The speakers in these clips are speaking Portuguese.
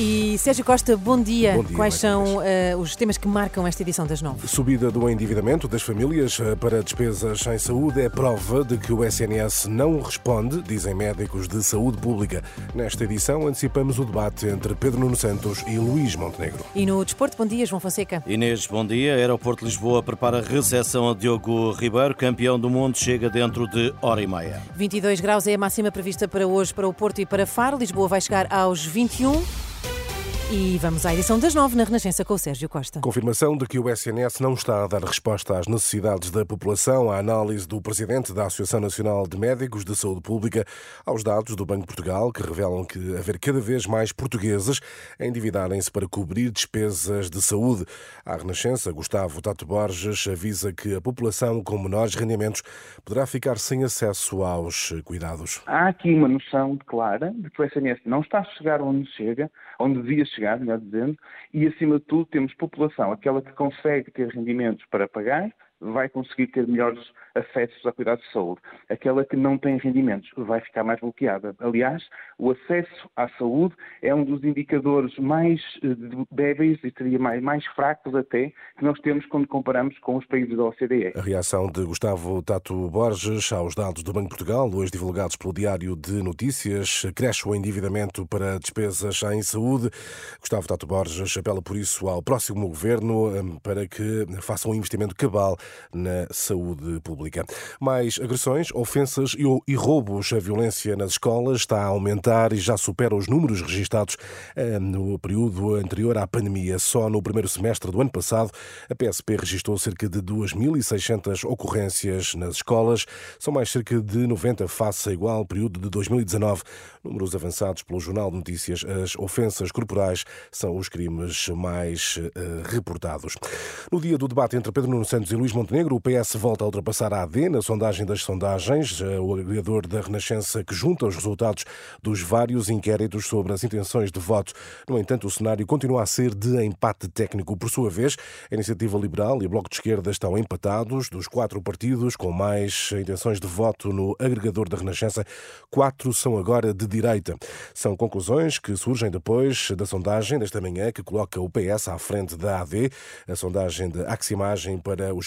E Sérgio Costa, bom dia. Bom dia, Quais são uh, os temas que marcam esta edição das nove? Subida do endividamento das famílias eh, para despesas em saúde é prova de que o SNS não responde, dizem médicos de saúde pública. Nesta edição, antecipamos o debate entre Pedro Nuno Santos e Luís Montenegro. E no desporto, bom dia, João Fonseca. Inês, bom dia. Aeroporto de Lisboa prepara recepção a Diogo Ribeiro, campeão do mundo, chega dentro de hora e meia. 22 graus é a máxima prevista para hoje para o Porto e para Faro. Lisboa vai chegar aos 21. E vamos à edição das nove na Renascença com o Sérgio Costa. Confirmação de que o SNS não está a dar resposta às necessidades da população. A análise do presidente da Associação Nacional de Médicos de Saúde Pública aos dados do Banco de Portugal, que revelam que haver cada vez mais portugueses a endividarem-se para cobrir despesas de saúde. A Renascença, Gustavo Tato Borges, avisa que a população com menores rendimentos poderá ficar sem acesso aos cuidados. Há aqui uma noção clara de que o SNS não está a chegar onde chega, onde devia chegar chegar, melhor dizendo, e acima de tudo temos população, aquela que consegue ter rendimentos para pagar, vai conseguir ter melhores acessos a cuidados de saúde. Aquela que não tem rendimentos vai ficar mais bloqueada. Aliás, o acesso à saúde é um dos indicadores mais eh, débeis e seria mais, mais fracos até que nós temos quando comparamos com os países da OCDE. A reação de Gustavo Tato Borges aos dados do Banco de Portugal, hoje divulgados pelo Diário de Notícias, cresce o endividamento para despesas em saúde. Gustavo Tato Borges apela por isso ao próximo governo eh, para que faça um investimento cabal na saúde pública. Mais agressões, ofensas e roubos. A violência nas escolas está a aumentar e já supera os números registados eh, no período anterior à pandemia. Só no primeiro semestre do ano passado, a PSP registrou cerca de 2.600 ocorrências nas escolas. São mais cerca de 90 face a igual período de 2019. Números avançados pelo Jornal de Notícias. As ofensas corporais são os crimes mais uh, reportados. No dia do debate entre Pedro Nuno Santos e Luís Montenegro, o PS volta a ultrapassar a AD na sondagem das sondagens, uh, o agregador da Renascença que junta os resultados dos vários inquéritos sobre as intenções de voto. No entanto, o cenário continua a ser de empate técnico. Por sua vez, a Iniciativa Liberal e o Bloco de Esquerda estão empatados. Dos quatro partidos com mais intenções de voto no agregador da Renascença, quatro são agora de direita. São conclusões que surgem depois da sondagem desta manhã que coloca o PS à frente da AD. A sondagem de Aximagem para o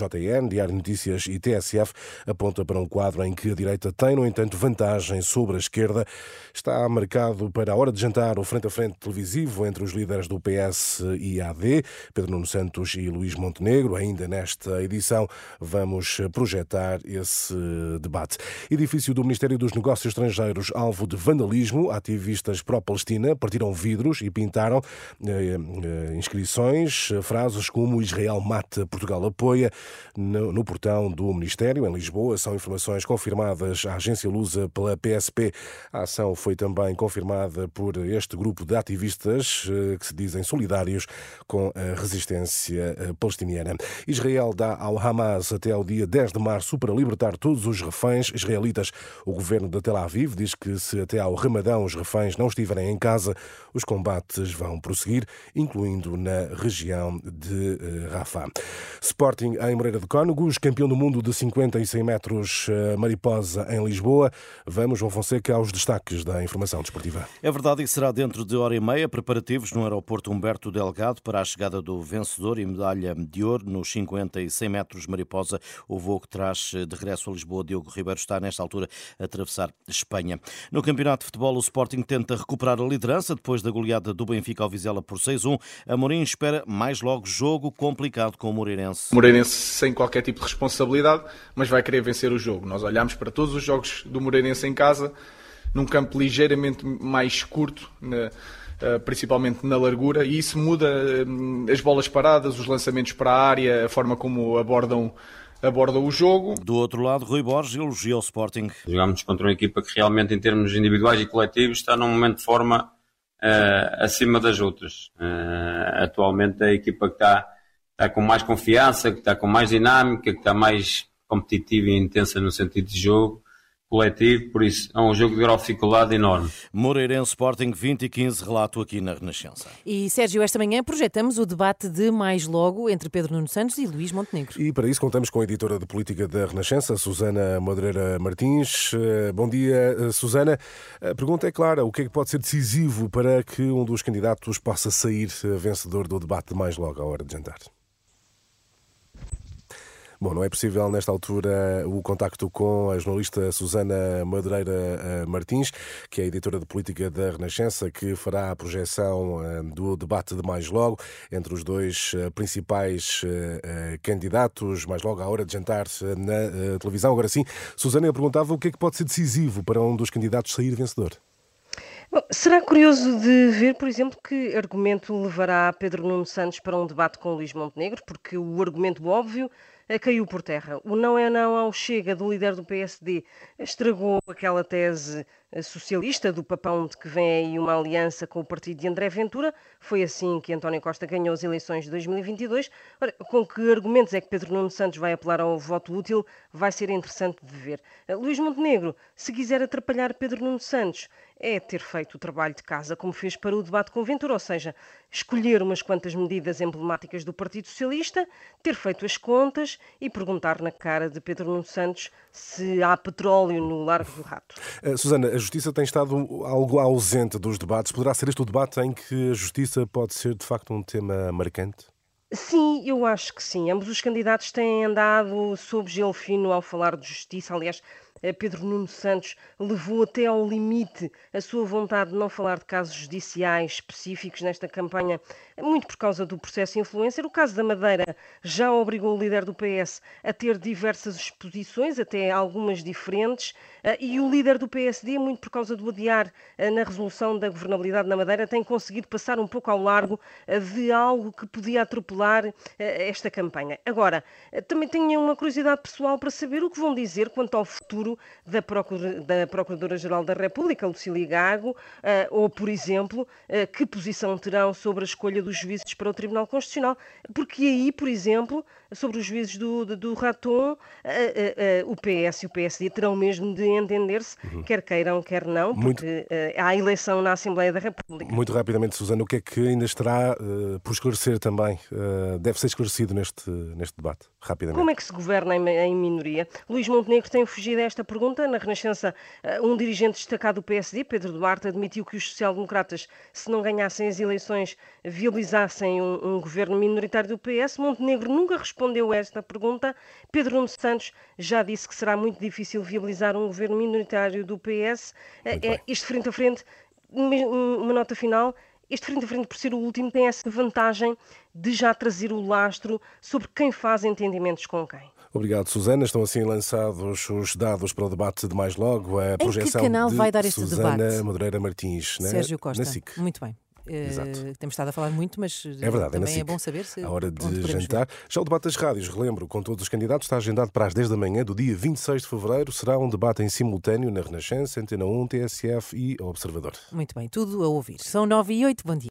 Diário Notícias e TSF aponta para um quadro em que a direita tem, no entanto, vantagem sobre a esquerda. Está marcado para a hora de jantar o frente a frente televisivo entre os líderes do PS e AD, Pedro Nuno Santos e Luís Montenegro. Ainda nesta edição vamos projetar esse debate. Edifício do Ministério dos Negócios Estrangeiros, alvo de vandalismo ativistas pró-Palestina partiram vidros e pintaram eh, eh, inscrições, frases como Israel mata, Portugal apoia, no, no, portão do Ministério, em Lisboa. São informações confirmadas à agência Lusa pela PSP. A ação foi também confirmada por este grupo de ativistas eh, que se dizem solidários com a resistência eh, palestiniana. Israel dá ao Hamas até ao dia 10 de março para libertar todos os reféns israelitas. O governo de Tel Aviv diz que se até ao Ramadão os reféns não estiverem em casa, os combates vão prosseguir, incluindo na região de eh, Rafah. Sporting em Moreira de Cónegos, campeão do mundo de 50 e 100 metros eh, mariposa em Lisboa. Vamos, João Fonseca, aos destaques da informação desportiva. É verdade e será dentro de hora e meia preparativos no aeroporto Humberto Delgado para a chegada do vencedor e medalha de ouro nos 50 e 100 metros mariposa. O voo que traz de regresso a Lisboa, Diogo Ribeiro, está nesta altura a atravessar Espanha. No Campeonato de Futebol, o Sporting tenta recuperar a liderança depois da goleada do Benfica ao Vizela por 6-1. Amorim espera mais logo jogo complicado com o Moreirense. Moreirense sem qualquer tipo de responsabilidade, mas vai querer vencer o jogo. Nós olhamos para todos os jogos do Moreirense em casa, num campo ligeiramente mais curto, principalmente na largura, e isso muda hum, as bolas paradas, os lançamentos para a área, a forma como abordam aborda o jogo. Do outro lado, Rui Borges elogiou o Sporting. Jogámos contra uma equipa que realmente, em termos individuais e coletivos, está num momento de forma uh, acima das outras. Uh, atualmente, a equipa que está, está com mais confiança, que está com mais dinâmica, que está mais competitiva e intensa no sentido de jogo, coletivo, por isso é um jogo de grau de dificuldade enorme. Moreirense Sporting 20 e 15, relato aqui na Renascença. E Sérgio, esta manhã projetamos o debate de mais logo entre Pedro Nuno Santos e Luís Montenegro. E para isso contamos com a editora de política da Renascença, Susana Madureira Martins. Eh, bom dia, eh, Susana. A pergunta é clara: o que é que pode ser decisivo para que um dos candidatos possa sair eh, vencedor do debate de mais logo à hora de jantar? Bom, não é possível nesta altura o contacto com a jornalista Susana Madureira eh, Martins, que é editora de política da Renascença, que fará a projeção eh, do debate de mais logo entre os dois eh, principais candidatos, mais logo à hora de jantar na televisão. Agora sim, Susana, eu perguntava o que é que pode ser decisivo para um dos candidatos sair vencedor. Bom, será curioso de ver, por exemplo, que argumento levará Pedro Nuno Santos para um debate com Luís Montenegro, porque o argumento óbvio caiu por terra. O não é não ao Chega do líder do PSD estragou aquela tese socialista do papão de que vem aí uma aliança com o partido de André Ventura. Foi assim que António Costa ganhou as eleições de 2022. Ora, com que argumentos é que Pedro Nuno Santos vai apelar ao voto útil? Vai ser interessante de ver. Luís Montenegro, se quiser atrapalhar Pedro Nuno Santos, é ter feito o trabalho de casa como fez para o debate com Ventura, ou seja, escolher umas quantas medidas emblemáticas do Partido Socialista, ter feito as contas e perguntar na cara de Pedro Nuno Santos se há petróleo no Largo do Rato. Uh, Susana, Justiça tem estado algo ausente dos debates. Poderá ser este o debate em que a Justiça pode ser, de facto, um tema marcante? Sim, eu acho que sim. Ambos os candidatos têm andado sob gelo fino ao falar de justiça. Aliás, eh, Pedro Nuno Santos levou até ao limite a sua vontade de não falar de casos judiciais específicos nesta campanha, muito por causa do processo influencer. O caso da Madeira já obrigou o líder do PS a ter diversas exposições, até algumas diferentes, eh, e o líder do PSD, muito por causa do adiar eh, na resolução da governabilidade na Madeira, tem conseguido passar um pouco ao largo de algo que podia atropelar esta campanha. Agora, também tenho uma curiosidade pessoal para saber o que vão dizer quanto ao futuro da, da Procuradora-Geral da República, Lucília Gago, eh, ou, por exemplo, eh, que posição terão sobre a escolha dos juízes para o Tribunal Constitucional, porque aí, por exemplo, sobre os juízes do, do, do Raton, eh, o PS e o PSD terão mesmo de entender-se, uhum. quer queiram, quer não, porque Muito... há eleição na Assembleia da República. Muito rapidamente, Susana, o que é que ainda estará uh, por esclarecer também? Uh, deve ser esclarecido neste, neste debate, rapidamente. Como é que se governa em, em minoria? Luís Montenegro tem fugido a esta pergunta. Na Renascença, eh, um dirigente destacado do PSD, Pedro Duarte, admitiu que os social-democratas, se não ganhassem as eleições, viabilizassem um, um, governo minoritário do PS. Montenegro nunca respondeu a esta pergunta. Pedro Nuno Santos já disse que será muito difícil viabilizar um governo minoritário do PS. Eh, é, isto frente a frente, uma nota final. Este frente a frente, por ser o último, tem essa vantagem de já trazer o lastro sobre quem faz entendimentos com quem. Obrigado, Susana. Estão assim lançados os dados para o debate de mais logo. A projeção em que canal de vai dar este Susana debate? Madureira Martins, né? Sérgio Costa. na SIC. Muito bem. Exato. Uh, temos estado a falar muito, mas é verdade, também é, é bom saber se. A hora de jantar. Ver. Já o debate das rádios, relembro, com todos os candidatos, está agendado para as 10 da manhã do dia 26 de fevereiro. Será um debate em simultâneo na Renascença, Antena 1, TSF e Observador. Muito bem, tudo a ouvir. São 9 e 8, bom dia.